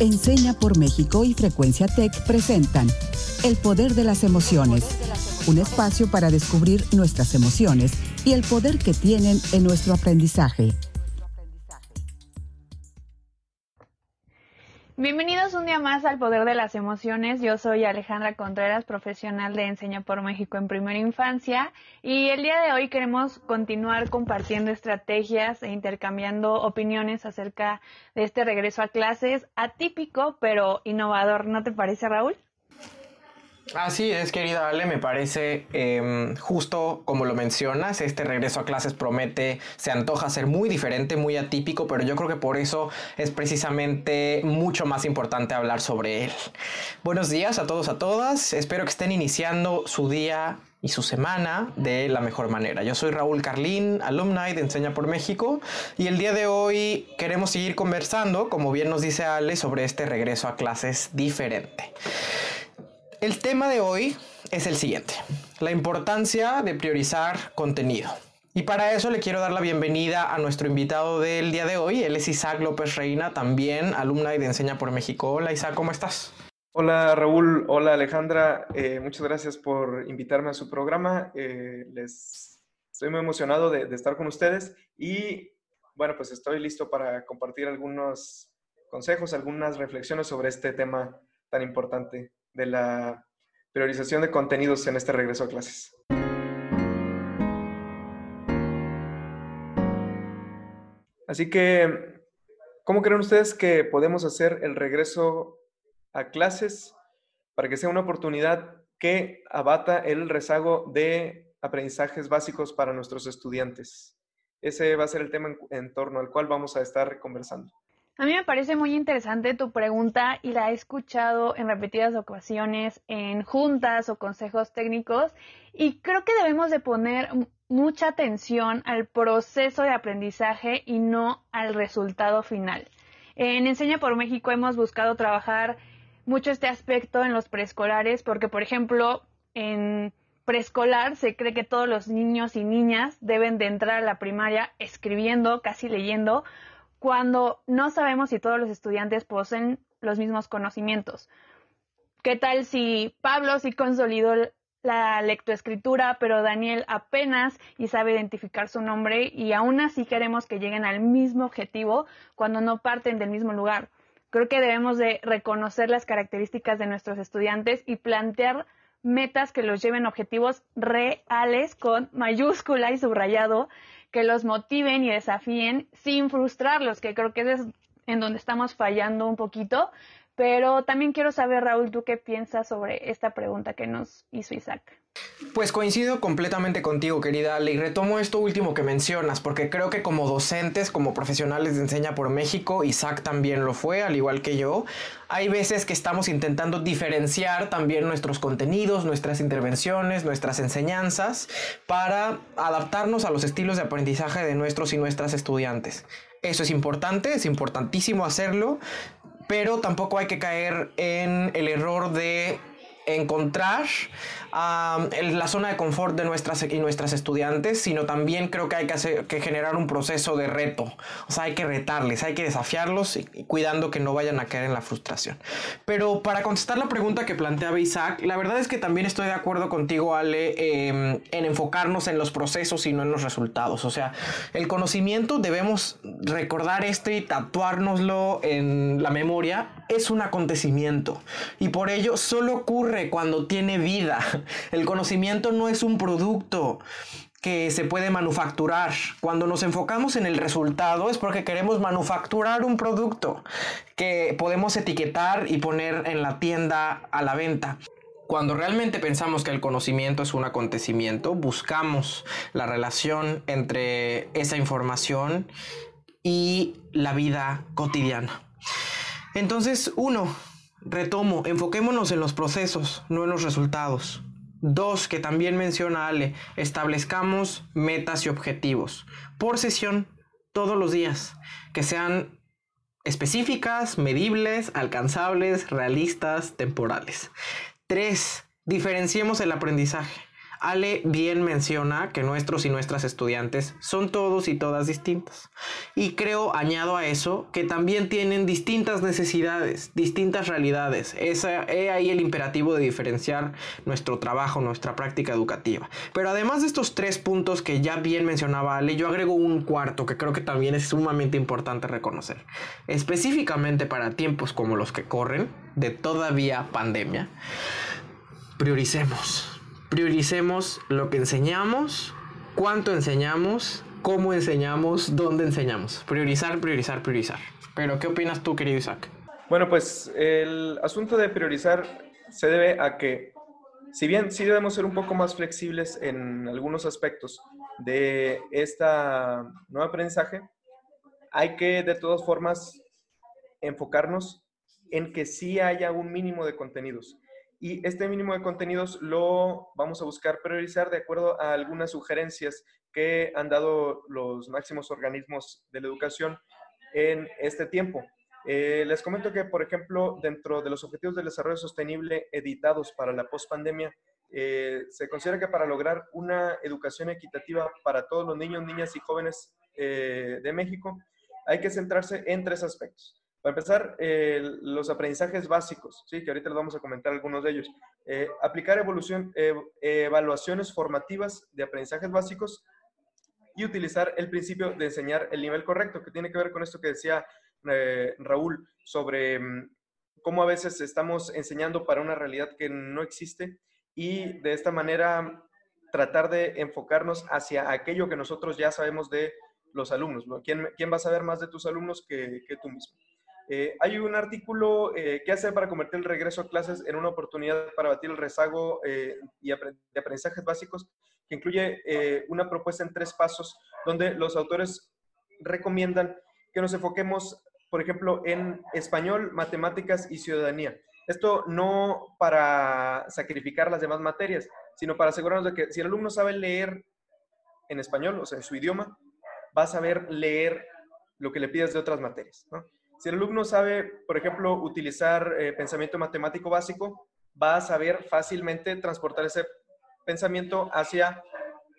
Enseña por México y Frecuencia Tech presentan El Poder de las Emociones, un espacio para descubrir nuestras emociones y el poder que tienen en nuestro aprendizaje. Bienvenidos un día más al Poder de las Emociones. Yo soy Alejandra Contreras, profesional de Enseña por México en Primera Infancia. Y el día de hoy queremos continuar compartiendo estrategias e intercambiando opiniones acerca de este regreso a clases atípico pero innovador. ¿No te parece, Raúl? Así es, querida Ale, me parece em, justo como lo mencionas, este regreso a clases promete, se antoja ser muy diferente, muy atípico, pero yo creo que por eso es precisamente mucho más importante hablar sobre él. Buenos días a todos, a todas, espero que estén iniciando su día y su semana de la mejor manera. Yo soy Raúl Carlín, alumni de Enseña por México, y el día de hoy queremos seguir conversando, como bien nos dice Ale, sobre este regreso a clases diferente. El tema de hoy es el siguiente, la importancia de priorizar contenido. Y para eso le quiero dar la bienvenida a nuestro invitado del día de hoy. Él es Isaac López Reina, también alumna de Enseña por México. Hola Isaac, ¿cómo estás? Hola Raúl, hola Alejandra, eh, muchas gracias por invitarme a su programa. Eh, les estoy muy emocionado de estar con ustedes y bueno, pues estoy listo para compartir algunos consejos, algunas reflexiones sobre este tema tan importante de la priorización de contenidos en este regreso a clases. Así que, ¿cómo creen ustedes que podemos hacer el regreso a clases para que sea una oportunidad que abata el rezago de aprendizajes básicos para nuestros estudiantes? Ese va a ser el tema en, torno al cual vamos a estar conversando. A mí me parece muy interesante tu pregunta y la he escuchado en repetidas ocasiones en juntas o consejos técnicos y creo que debemos de poner mucha atención al proceso de aprendizaje y no al resultado final. En Enseña por México hemos buscado trabajar mucho este aspecto en los preescolares porque, por ejemplo, en preescolar se cree que todos los niños y niñas deben de entrar a la primaria escribiendo, casi leyendo, cuando no sabemos si todos los estudiantes poseen los mismos conocimientos. ¿Qué tal si Pablo sí consolidó la lectoescritura, pero Daniel apenas y sabe identificar su nombre y aún así queremos que lleguen al mismo objetivo cuando no parten del mismo lugar? Creo que debemos de reconocer las características de nuestros estudiantes y plantear metas que los lleven a objetivos reales con mayúscula y subrayado que los motiven y desafíen sin frustrarlos, que creo que es en donde estamos fallando un poquito. Pero también quiero saber, Raúl, tú qué piensas sobre esta pregunta que nos hizo Isaac. Pues coincido completamente contigo, querida Ale, y retomo esto último que mencionas, porque creo que como docentes, como profesionales de Enseña por México, Isaac también lo fue, al igual que yo, hay veces que estamos intentando diferenciar también nuestros contenidos, nuestras intervenciones, nuestras enseñanzas, para adaptarnos a los estilos de aprendizaje de nuestros y nuestras estudiantes. Eso es importante, es importantísimo hacerlo, pero tampoco hay que caer en el error de encontrar la zona de confort de nuestras y nuestras estudiantes, sino también creo que hay que generar un proceso de reto. O sea, hay que retarles, hay que desafiarlos y, cuidando que no vayan a caer en la frustración. Pero para contestar la pregunta que planteaba Isaac, la verdad es que también estoy de acuerdo contigo, Ale, em, en enfocarnos en los procesos y no en los resultados. O sea, el conocimiento debemos recordar esto y tatuárnoslo en la memoria. Es un acontecimiento y por ello solo ocurre cuando tiene vida. El conocimiento no es un producto que se puede manufacturar. Cuando nos enfocamos en el resultado es porque queremos manufacturar un producto que podemos etiquetar y poner en la tienda a la venta. Cuando realmente pensamos que el conocimiento es un acontecimiento, buscamos la relación entre esa información y la vida cotidiana. Entonces, uno, retomo, enfoquémonos en los procesos, no en los resultados. Dos, que también menciona Ale, establezcamos metas y objetivos por sesión todos los días, que sean específicas, medibles, alcanzables, realistas, temporales. Tres, diferenciemos el aprendizaje. Ale bien menciona que nuestros y nuestras estudiantes son todos y todas distintos. Y creo, añado a eso, que también tienen distintas necesidades, distintas realidades. Esa, he ahí el imperativo de diferenciar nuestro trabajo, nuestra práctica educativa. Pero además de estos tres puntos que ya bien mencionaba Ale, yo agrego un cuarto que creo que también es sumamente importante reconocer. Específicamente para tiempos como los que corren, de todavía pandemia, prioricemos prioricemos lo que enseñamos, cuánto enseñamos, cómo enseñamos, dónde enseñamos. Priorizar, priorizar, priorizar. Pero, ¿qué opinas tú, querido Isaac? Bueno, pues el asunto de priorizar se debe a que, si bien sí debemos ser un poco más flexibles en algunos aspectos de esta nuevo aprendizaje, hay que de todas formas enfocarnos en que sí haya un mínimo de contenidos y este mínimo de contenidos lo vamos a buscar priorizar de acuerdo a algunas sugerencias que han dado los máximos organismos de la educación en este tiempo. Eh, les comento que, por ejemplo, dentro de los Objetivos de Desarrollo Sostenible editados para la pospandemia, eh, se considera que para lograr una educación equitativa para todos los niños, niñas y jóvenes eh, de México, hay que centrarse en tres aspectos. Para empezar, los aprendizajes básicos, ¿sí? que ahorita les vamos a comentar algunos de ellos. Eh, aplicar evolución, evaluaciones formativas de aprendizajes básicos y utilizar el principio de enseñar el nivel correcto, que tiene que ver con esto que decía eh, Raúl sobre mm, cómo a veces estamos enseñando para una realidad que no existe y de esta manera tratar de enfocarnos hacia aquello que nosotros ya sabemos de los alumnos. ¿Quién, quién va a saber más de tus alumnos que, que tú mismo? Eh, hay un artículo eh, que hace para convertir el regreso a clases en una oportunidad para batir el rezago eh, y de aprendizajes básicos, que incluye una propuesta en tres pasos, donde los autores recomiendan que nos enfoquemos, por ejemplo, en español, matemáticas y ciudadanía. Esto no para sacrificar las demás materias, sino para asegurarnos de que si el alumno sabe leer en español, o sea, en su idioma, va a saber leer lo que le pides de otras materias. ¿no? Si el alumno sabe, por ejemplo, utilizar eh, pensamiento matemático básico, va a saber fácilmente transportar ese pensamiento hacia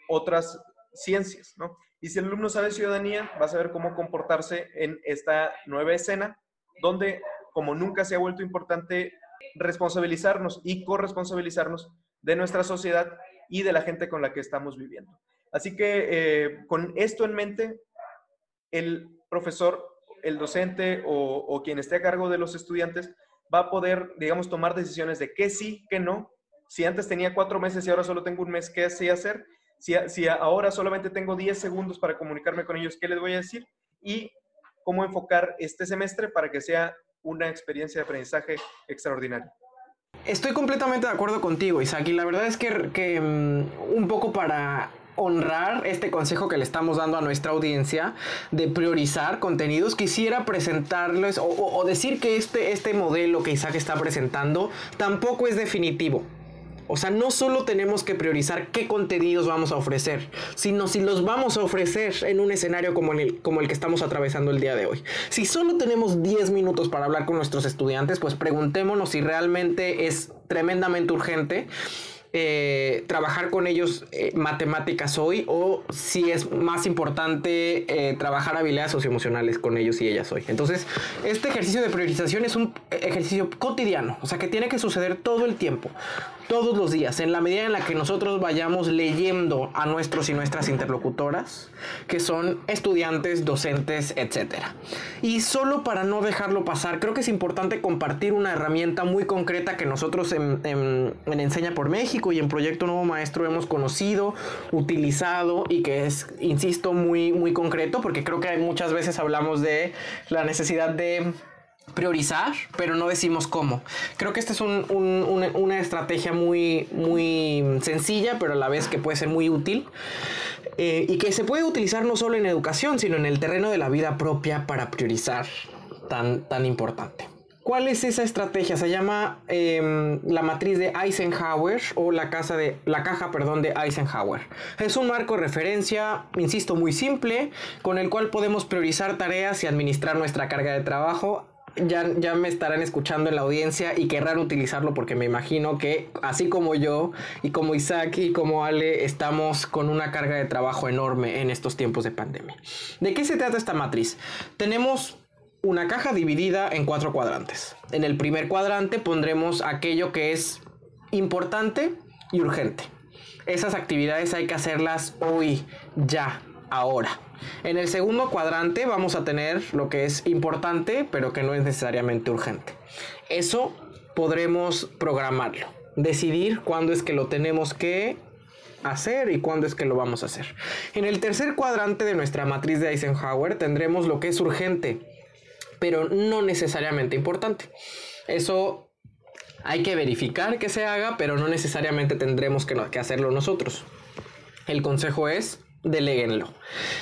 otras ciencias, ¿no? Y si el alumno sabe ciudadanía, va a saber cómo comportarse en esta nueva escena, donde, como nunca se ha vuelto importante, responsabilizarnos y corresponsabilizarnos de nuestra sociedad y de la gente con la que estamos viviendo. Así que eh, con esto en mente, el profesor el docente o, quien esté a cargo de los estudiantes va a poder, digamos, tomar decisiones de qué sí, qué no. Si antes tenía cuatro meses y ahora solo tengo un mes, ¿qué sí hacer? Si, si ahora solamente tengo 10 segundos para comunicarme con ellos, ¿qué les voy a decir? Y cómo enfocar este semestre para que sea una experiencia de aprendizaje extraordinaria. Estoy completamente de acuerdo contigo, Isaac, y la verdad es que, que mm, un poco para honrar este consejo que le estamos dando a nuestra audiencia de priorizar contenidos, quisiera presentarles o, decir que este, este modelo que Isaac está presentando tampoco es definitivo. O sea, no solo tenemos que priorizar qué contenidos vamos a ofrecer, sino si los vamos a ofrecer en un escenario como el, como el que estamos atravesando el día de hoy. Si solo tenemos 10 minutos para hablar con nuestros estudiantes, pues preguntémonos si realmente es tremendamente urgente eh, trabajar con ellos eh, matemáticas hoy o si es más importante eh, trabajar habilidades socioemocionales con ellos y ellas hoy. Entonces, este ejercicio de priorización es un ejercicio cotidiano, o sea que tiene que suceder todo el tiempo todos los días, en la medida en la que nosotros vayamos leyendo a nuestros y nuestras interlocutoras, que son estudiantes, docentes, etc. Y solo para no dejarlo pasar, creo que es importante compartir una herramienta muy concreta que nosotros en, Enseña por México y en Proyecto Nuevo Maestro hemos conocido, utilizado y que es, insisto, muy, muy concreto, porque creo que muchas veces hablamos de la necesidad de priorizar, pero no decimos cómo. Creo que esta es una, estrategia muy, muy sencilla, pero a la vez que puede ser muy útil. Eh, y que se puede utilizar no solo en educación, sino en el terreno de la vida propia para priorizar tan, tan importante. ¿Cuál es esa estrategia? Se llama em, la matriz de Eisenhower o la, casa de, la caja perdón, de Eisenhower. Es un marco de referencia, insisto, muy simple, con el cual podemos priorizar tareas y administrar nuestra carga de trabajo ya, ya me estarán escuchando en la audiencia y querrán utilizarlo porque me imagino que así como yo y como Isaac y como Ale estamos con una carga de trabajo enorme en estos tiempos de pandemia. ¿De qué se trata esta matriz? Tenemos una caja dividida en cuatro cuadrantes. En el primer cuadrante pondremos aquello que es importante y urgente. Esas actividades hay que hacerlas hoy, ya, ahora. En el segundo cuadrante vamos a tener lo que es importante, pero que no es necesariamente urgente. Eso podremos programarlo, decidir cuándo es que lo tenemos que hacer y cuándo es que lo vamos a hacer. En el tercer cuadrante de nuestra matriz de Eisenhower tendremos lo que es urgente, pero no necesariamente importante. Eso hay que verificar que se haga, pero no necesariamente tendremos que, hacerlo nosotros. El consejo es deleguenlo.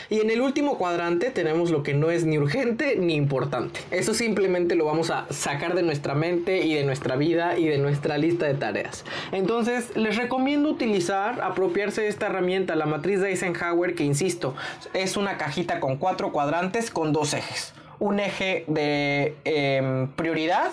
Y en el último cuadrante tenemos lo que no es ni urgente ni importante. Eso simplemente lo vamos a sacar de nuestra mente y de nuestra vida y de nuestra lista de tareas. Entonces les recomiendo utilizar, apropiarse de esta herramienta, la matriz de Eisenhower, que insisto, es una cajita con cuatro cuadrantes con dos ejes. Un eje de em, prioridad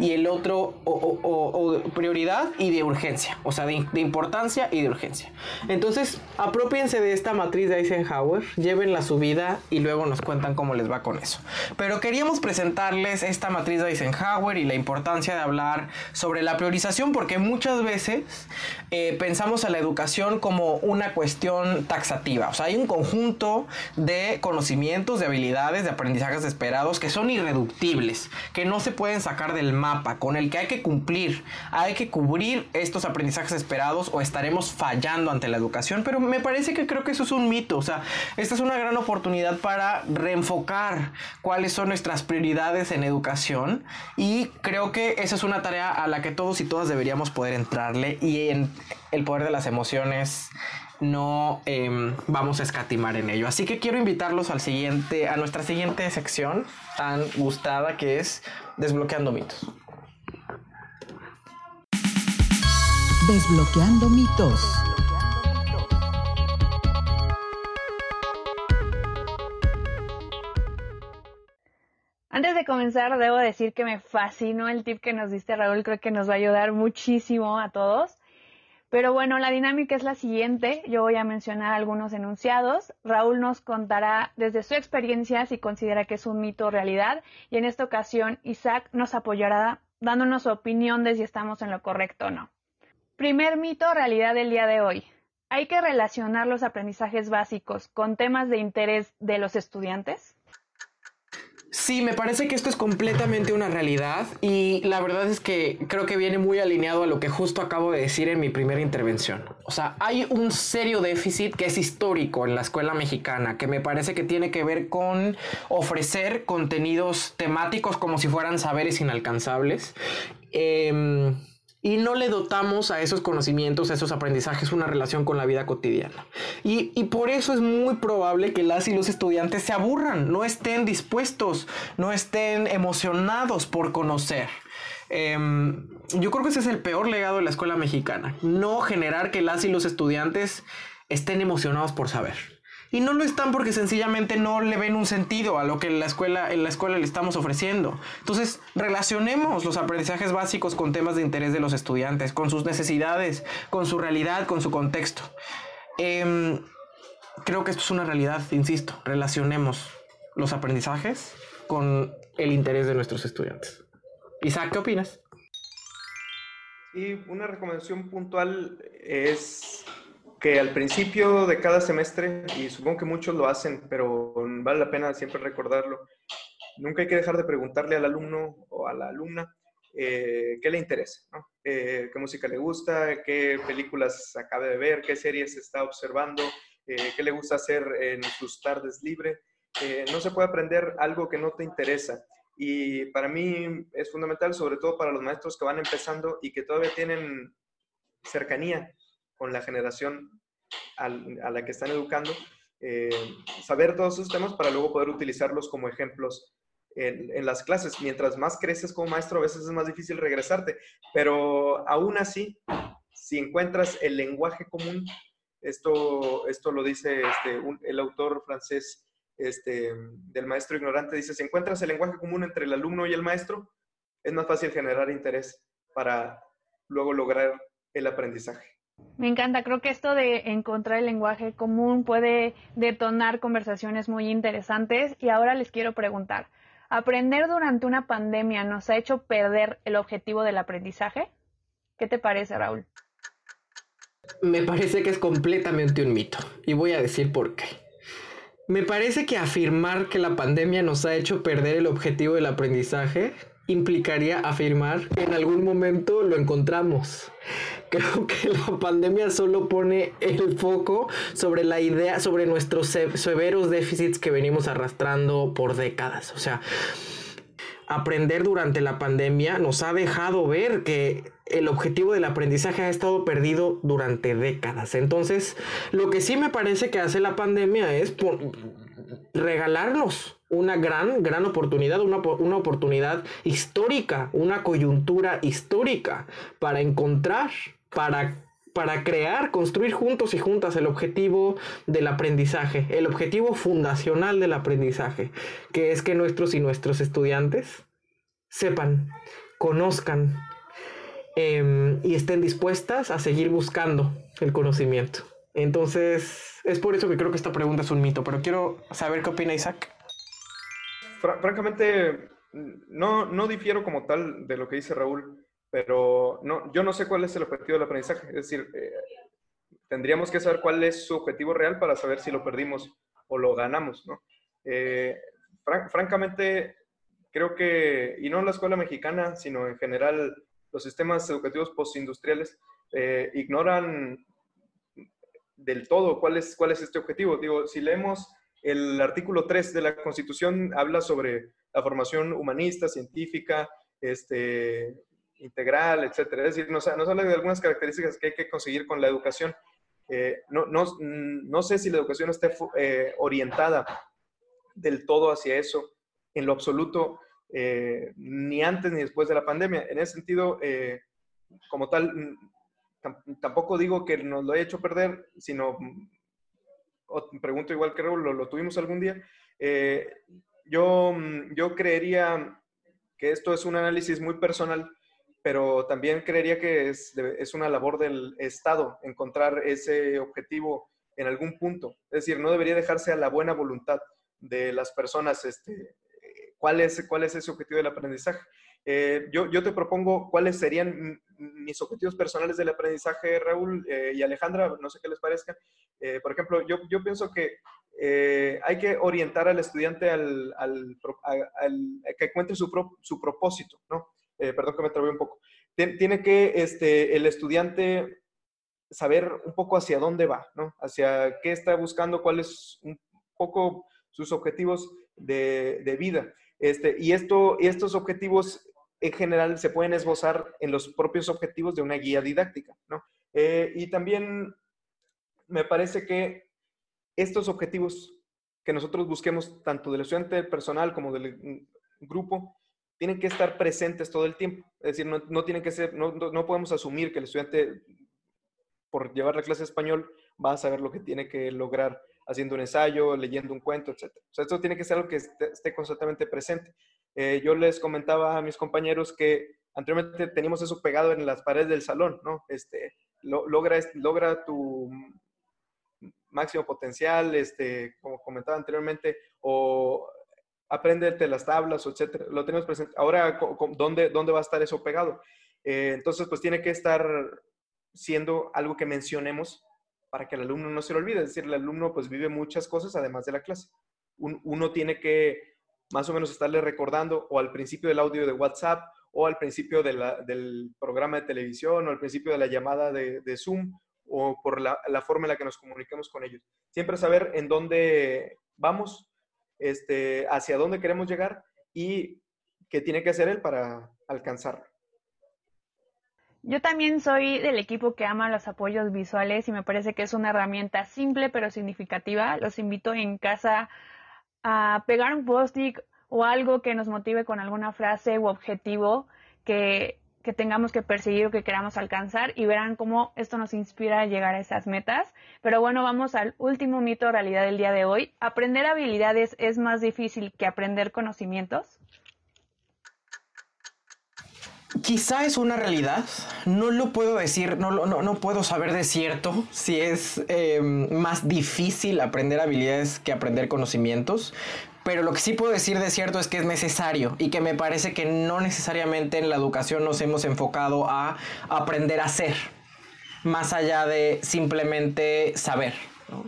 y el otro o, prioridad y de urgencia, o sea, de, importancia y de urgencia. Entonces, apropiense de esta matriz de Eisenhower, llévenla a su vida y luego nos cuentan cómo les va con eso. Pero queríamos presentarles esta matriz de Eisenhower y la importancia de hablar sobre la priorización porque muchas veces eh, pensamos a la educación como una cuestión taxativa, o sea, hay un conjunto de conocimientos, de habilidades, de aprendizajes esperados que son irreductibles, que no se pueden sacar del mar con el que hay que cumplir, hay que cubrir estos aprendizajes esperados o estaremos fallando ante la educación, pero me parece que creo que eso es un mito, o sea, esta es una gran oportunidad para reenfocar cuáles son nuestras prioridades en educación y creo que esa es una tarea a la que todos y todas deberíamos poder entrarle y en el poder de las emociones no em, vamos a escatimar en ello. Así que quiero invitarlos al siguiente, a nuestra siguiente sección tan gustada que es Desbloqueando mitos. Desbloqueando mitos. Antes de comenzar, debo decir que me fascinó el tip que nos diste, Raúl. Creo que nos va a ayudar muchísimo a todos. Pero bueno, la dinámica es la siguiente. Yo voy a mencionar algunos enunciados. Raúl nos contará desde su experiencia si considera que es un mito o realidad. Y en esta ocasión, Isaac nos apoyará dándonos su opinión de si estamos en lo correcto o no. Primer mito realidad del día de hoy. ¿Hay que relacionar los aprendizajes básicos con temas de interés de los estudiantes? Sí, me parece que esto es completamente una realidad y la verdad es que creo que viene muy alineado a lo que justo acabo de decir en mi primera intervención. O sea, hay un serio déficit que es histórico en la escuela mexicana, que me parece que tiene que ver con ofrecer contenidos temáticos como si fueran saberes inalcanzables. Eh, y no le dotamos a esos conocimientos, a esos aprendizajes, una relación con la vida cotidiana. Y, por eso es muy probable que las y los estudiantes se aburran, no estén dispuestos, no estén emocionados por conocer. Em, yo creo que ese es el peor legado de la escuela mexicana, no generar que las y los estudiantes estén emocionados por saber y no lo están porque sencillamente no le ven un sentido a lo que en la escuela, en la escuela le estamos ofreciendo. Entonces, relacionemos los aprendizajes básicos con temas de interés de los estudiantes, con sus necesidades, con su realidad, con su contexto. Em, creo que esto es una realidad, insisto, relacionemos los aprendizajes con el interés de nuestros estudiantes. Isaac, ¿qué opinas? Y una recomendación puntual es que al principio de cada semestre, y supongo que muchos lo hacen, pero vale la pena siempre recordarlo, nunca hay que dejar de preguntarle al alumno o a la alumna eh, qué le interesa, eh, qué música le gusta, qué películas acaba de ver, qué series está observando, eh, qué le gusta hacer en sus tardes libres. no se puede aprender algo que no te interesa. Y para mí es fundamental, sobre todo para los maestros que van empezando y que todavía tienen cercanía con la generación a la que están educando, eh, saber todos esos temas para luego poder utilizarlos como ejemplos en, las clases. Mientras más creces como maestro, a veces es más difícil regresarte, pero aún así, si encuentras el lenguaje común, esto, esto lo dice este, el autor francés este, del maestro ignorante, dice, si encuentras el lenguaje común entre el alumno y el maestro, es más fácil generar interés para luego lograr el aprendizaje. Me encanta, creo que esto de encontrar el lenguaje común puede detonar conversaciones muy interesantes y ahora les quiero preguntar, ¿aprender durante una pandemia nos ha hecho perder el objetivo del aprendizaje? ¿Qué te parece, Raúl? Me parece que es completamente un mito y voy a decir por qué. Me parece que afirmar que la pandemia nos ha hecho perder el objetivo del aprendizaje implicaría afirmar que en algún momento lo encontramos. Creo que la pandemia solo pone el foco sobre la idea, sobre nuestros severos déficits que venimos arrastrando por décadas. O sea, aprender durante la pandemia nos ha dejado ver que el objetivo del aprendizaje ha estado perdido durante décadas. Entonces, lo que sí me parece que hace la pandemia es regalarnos una gran, gran oportunidad, una, una, oportunidad histórica, una coyuntura histórica para encontrar, para, para crear, construir juntos y juntas el objetivo del aprendizaje, el objetivo fundacional del aprendizaje, que es que nuestros y nuestros estudiantes sepan, conozcan em, y estén dispuestas a seguir buscando el conocimiento. Entonces, es por eso que creo que esta pregunta es un mito, pero quiero saber qué opina Isaac. Francamente, no, no difiero como tal de lo que dice Raúl, pero no, yo no sé cuál es el objetivo del aprendizaje. Es decir, eh, tendríamos que saber cuál es su objetivo real para saber si lo perdimos o lo ganamos, ¿no? Eh, francamente, creo que, y no en la escuela mexicana, sino en general los sistemas educativos postindustriales, eh, ignoran del todo cuál es, cuál es este objetivo. Digo, si leemos el artículo 3 de la Constitución, habla sobre la formación humanista, científica, este, integral, etcétera. Es decir, nos, nos habla de algunas características que hay que conseguir con la educación. Eh, no, no, no, sé si la educación esté eh, orientada del todo hacia eso en lo absoluto, eh, ni antes ni después de la pandemia. En ese sentido, como tal, tampoco digo que nos lo haya hecho perder, sino, pregunto igual que Raúl, ¿lo, tuvimos algún día? Eh, yo, mm, yo creería que esto es un análisis muy personal, pero también creería que es, es una labor del Estado encontrar ese objetivo en algún punto. Es decir, no debería dejarse a la buena voluntad de las personas este, cuál es, cuál es ese objetivo del aprendizaje. Eh, yo, yo, te propongo cuáles serían mis objetivos personales del aprendizaje, Raúl eh, y Alejandra, no sé qué les parezca. Eh, por ejemplo, yo, yo pienso que hay que orientar al estudiante al, al, que encuentre su, su propósito, ¿no? perdón que me trabé un poco. Tiene que este, el estudiante saber un poco hacia dónde va, ¿no? Hacia qué está buscando, cuáles un poco sus objetivos de, de vida. Este, y esto, estos objetivos en general se pueden esbozar en los propios objetivos de una guía didáctica, ¿no? Eh, y también me parece que estos objetivos que nosotros busquemos, tanto del estudiante personal como del grupo, tienen que estar presentes todo el tiempo. Es decir, no, no tienen que ser, no, no, podemos asumir que el estudiante, por llevar la clase de español, va a saber lo que tiene que lograr haciendo un ensayo, leyendo un cuento, etc. O sea, esto tiene que ser algo que esté, constantemente presente. Eh, yo les comentaba a mis compañeros que anteriormente teníamos eso pegado en las paredes del salón, ¿no? Este, logra, logra tu máximo potencial, este, como comentaba anteriormente, o aprendete las tablas, etcétera. Lo tenemos presente. Ahora, ¿dónde, dónde va a estar eso pegado? Eh, entonces, pues tiene que estar siendo algo que mencionemos para que el alumno no se lo olvide. Es decir, el alumno pues vive muchas cosas además de la clase. uno tiene que más o menos estarle recordando o al principio del audio de WhatsApp o al principio del programa de televisión o al principio de la llamada de, Zoom o por la, forma en la que nos comunicamos con ellos. Siempre saber en dónde vamos, este, hacia dónde queremos llegar y qué tiene que hacer él para alcanzarlo. Yo también soy del equipo que ama los apoyos visuales y me parece que es una herramienta simple pero significativa. Los invito en casa a pegar un post-it o algo que nos motive con alguna frase u objetivo que que tengamos que perseguir o que queramos alcanzar y verán cómo esto nos inspira a llegar a esas metas. Pero bueno, vamos al último mito realidad del día de hoy. ¿Aprender habilidades es más difícil que aprender conocimientos? Quizá es una realidad, no lo puedo decir, no, no, no puedo saber de cierto si es em, más difícil aprender habilidades que aprender conocimientos, pero lo que sí puedo decir de cierto es que es necesario y que me parece que no necesariamente en la educación nos hemos enfocado a aprender a ser, más allá de simplemente saber.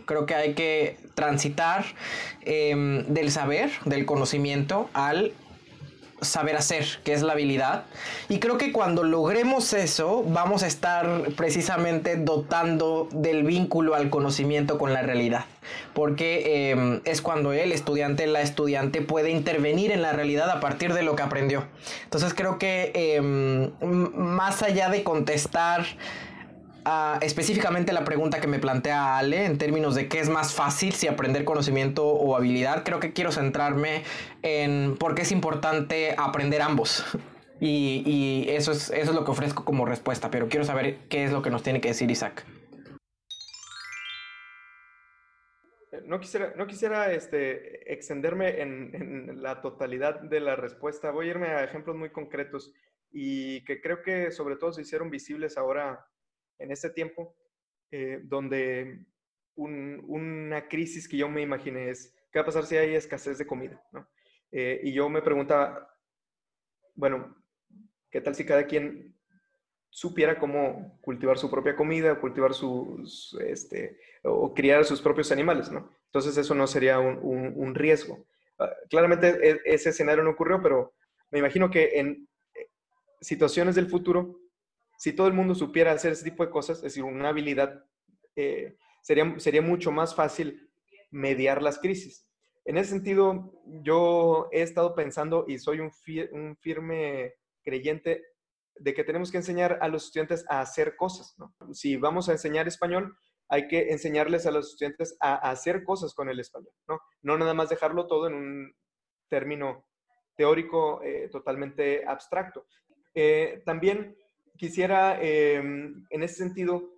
Creo que hay que transitar em, del saber, del conocimiento, al saber hacer, que es la habilidad. Y creo que cuando logremos eso, vamos a estar precisamente dotando del vínculo al conocimiento con la realidad. Porque em, es cuando el estudiante, la estudiante puede intervenir en la realidad a partir de lo que aprendió. Entonces creo que em, más allá de contestar específicamente la pregunta que me plantea Ale en términos de qué es más fácil, si aprender conocimiento o habilidad, creo que quiero centrarme en por qué es importante aprender ambos. Y, eso, es, eso es lo que ofrezco como respuesta, pero quiero saber qué es lo que nos tiene que decir Isaac. No quisiera, no quisiera este, extenderme en, en, la totalidad de la respuesta. Voy a irme a ejemplos muy concretos y que creo que sobre todo se hicieron visibles ahora en este tiempo, eh, donde una crisis que yo me imaginé es, ¿qué va a pasar si hay escasez de comida? Eh, y yo me preguntaba, bueno, ¿qué tal si cada quien supiera cómo cultivar su propia comida, cultivar sus, este, o criar sus propios animales, ¿no? Entonces eso no sería un, riesgo. Ah, claramente e, ese escenario no ocurrió, pero me imagino que en eh, situaciones del futuro si todo el mundo supiera hacer ese tipo de cosas, es decir, una habilidad, eh, sería, sería mucho más fácil mediar las crisis. En ese sentido, yo he estado pensando y soy un, firme creyente de que tenemos que enseñar a los estudiantes a hacer cosas. Si vamos a enseñar español, hay que enseñarles a los estudiantes a, hacer cosas con el español, ¿no? No nada más dejarlo todo en un término teórico eh, totalmente abstracto. Eh, también quisiera em, en ese sentido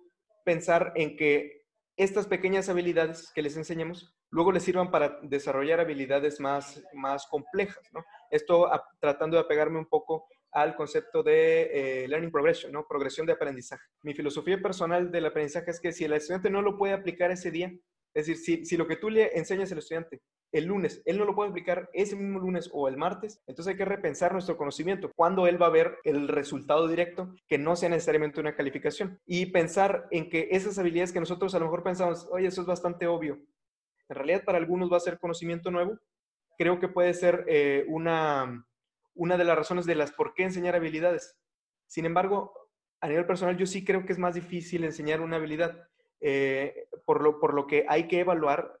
pensar en que estas pequeñas habilidades que les enseñemos luego les sirvan para desarrollar habilidades más, más complejas. ¿no? Esto tratando de apegarme un poco al concepto de eh, learning progression, ¿no? progresión de aprendizaje. Mi filosofía personal del aprendizaje es que si el estudiante no lo puede aplicar ese día, es decir, si, si lo que tú le enseñas al estudiante el lunes, él no lo puede aplicar ese mismo lunes o el martes, entonces hay que repensar nuestro conocimiento, cuando él va a ver el resultado directo que no sea necesariamente una calificación. Y pensar en que esas habilidades que nosotros a lo mejor pensamos, oye, eso es bastante obvio, en realidad para algunos va a ser conocimiento nuevo, creo que puede ser eh, una, una de las razones de las por qué enseñar habilidades. Sin embargo, a nivel personal yo sí creo que es más difícil enseñar una habilidad. Eh, por, lo, por lo que hay que evaluar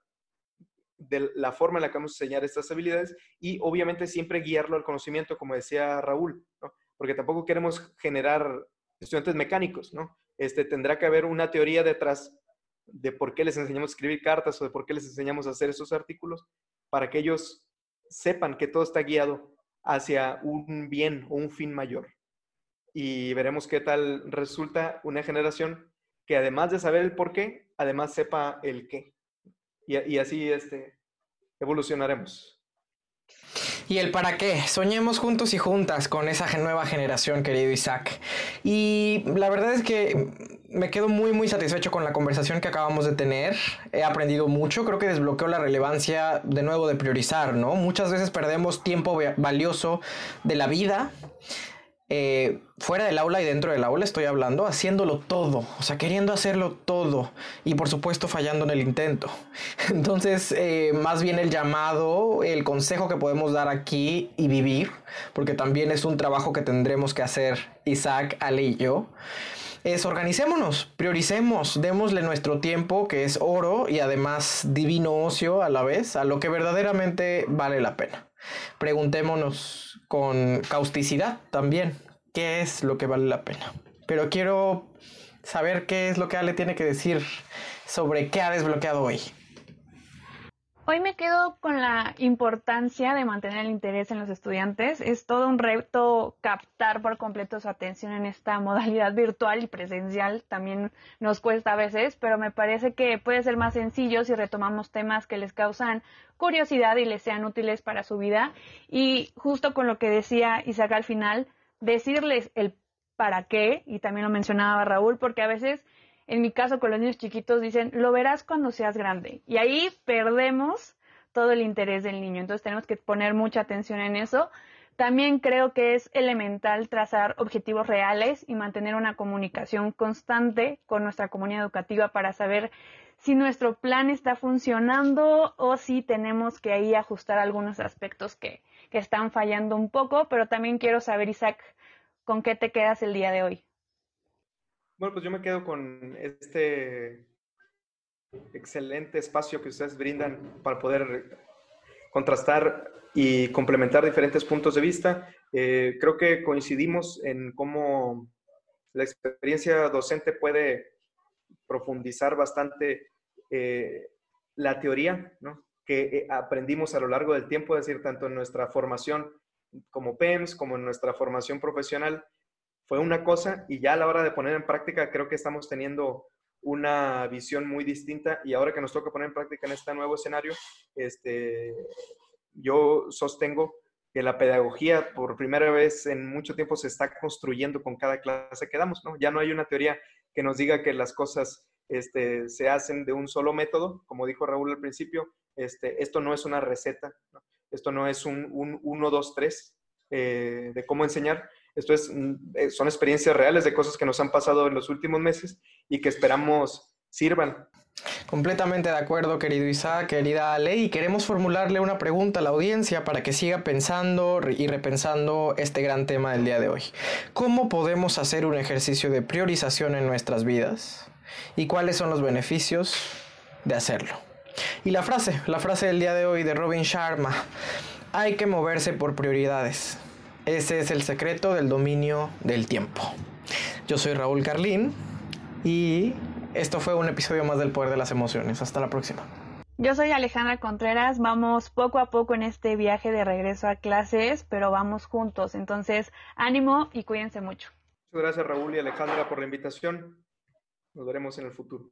de la forma en la que vamos a enseñar estas habilidades y obviamente siempre guiarlo al conocimiento, como decía Raúl, porque tampoco queremos generar estudiantes mecánicos, ¿no? Este, tendrá que haber una teoría detrás de por qué les enseñamos a escribir cartas o de por qué les enseñamos a hacer esos artículos, para que ellos sepan que todo está guiado hacia un bien o un fin mayor. Y veremos qué tal resulta una generación que además de saber el por qué, además sepa el qué y, así este, evolucionaremos. Y el para qué. Soñemos juntos y juntas con esa nueva generación, querido Isaac. Y la verdad es que me quedo muy, muy satisfecho con la conversación que acabamos de tener. He aprendido mucho. Creo que desbloqueó la relevancia de nuevo de priorizar, ¿no? Muchas veces perdemos tiempo valioso de la vida eh, fuera del aula y dentro del aula estoy hablando, haciéndolo todo, o sea, queriendo hacerlo todo y por supuesto fallando en el intento. Entonces, eh, más bien el llamado, el consejo que podemos dar aquí y vivir, porque también es un trabajo que tendremos que hacer Isaac, Ale y yo, es organicémonos, prioricemos, démosle nuestro tiempo, que es oro y además divino ocio a la vez, a lo que verdaderamente vale la pena. Preguntémonos con causticidad también qué es lo que vale la pena. Pero quiero saber qué es lo que Ale tiene que decir sobre qué ha desbloqueado hoy. Hoy me quedo con la importancia de mantener el interés en los estudiantes. Es todo un reto captar por completo su atención en esta modalidad virtual y presencial. También nos cuesta a veces, pero me parece que puede ser más sencillo si retomamos temas que les causan curiosidad y les sean útiles para su vida. Y justo con lo que decía Isaac al final, decirles el para qué, y también lo mencionaba Raúl, porque a veces en mi caso con los niños chiquitos dicen, lo verás cuando seas grande. Y ahí perdemos todo el interés del niño. Entonces tenemos que poner mucha atención en eso. También creo que es elemental trazar objetivos reales y mantener una comunicación constante con nuestra comunidad educativa para saber si nuestro plan está funcionando o si tenemos que ahí ajustar algunos aspectos que, que están fallando un poco. Pero también quiero saber, Isaac, ¿con qué te quedas el día de hoy? Bueno, pues yo me quedo con este excelente espacio que ustedes brindan para poder contrastar y complementar diferentes puntos de vista. Eh, creo que coincidimos en cómo la experiencia docente puede profundizar bastante eh, la teoría ¿no? Que eh, aprendimos a lo largo del tiempo, es decir, tanto en nuestra formación como PEMS, como en nuestra formación profesional, fue una cosa y ya a la hora de poner en práctica creo que estamos teniendo una visión muy distinta y ahora que nos toca poner en práctica en este nuevo escenario, este, yo sostengo que la pedagogía por primera vez en mucho tiempo se está construyendo con cada clase que damos, ¿no? Ya no hay una teoría que nos diga que las cosas este, se hacen de un solo método, como dijo Raúl al principio, este, esto no es una receta, esto no es un 1, 2, 3 de cómo enseñar, esto es, mm, eh, son experiencias reales de cosas que nos han pasado en los últimos meses y que esperamos sirvan. Completamente de acuerdo, querido Isaac, querida Ale, y queremos formularle una pregunta a la audiencia para que siga pensando y repensando este gran tema del día de hoy. ¿Cómo podemos hacer un ejercicio de priorización en nuestras vidas? ¿Y cuáles son los beneficios de hacerlo? Y la frase, la frase del día de hoy de Robin Sharma, hay que moverse por prioridades. Ese es el secreto del dominio del tiempo. Yo soy Raúl Carlín y esto fue un episodio más del Poder de las Emociones. Hasta la próxima. Yo soy Alejandra Contreras, vamos poco a poco en este viaje de regreso a clases, pero vamos juntos. Entonces, ánimo y cuídense mucho. Muchas gracias Raúl y Alejandra por la invitación. Nos veremos en el futuro.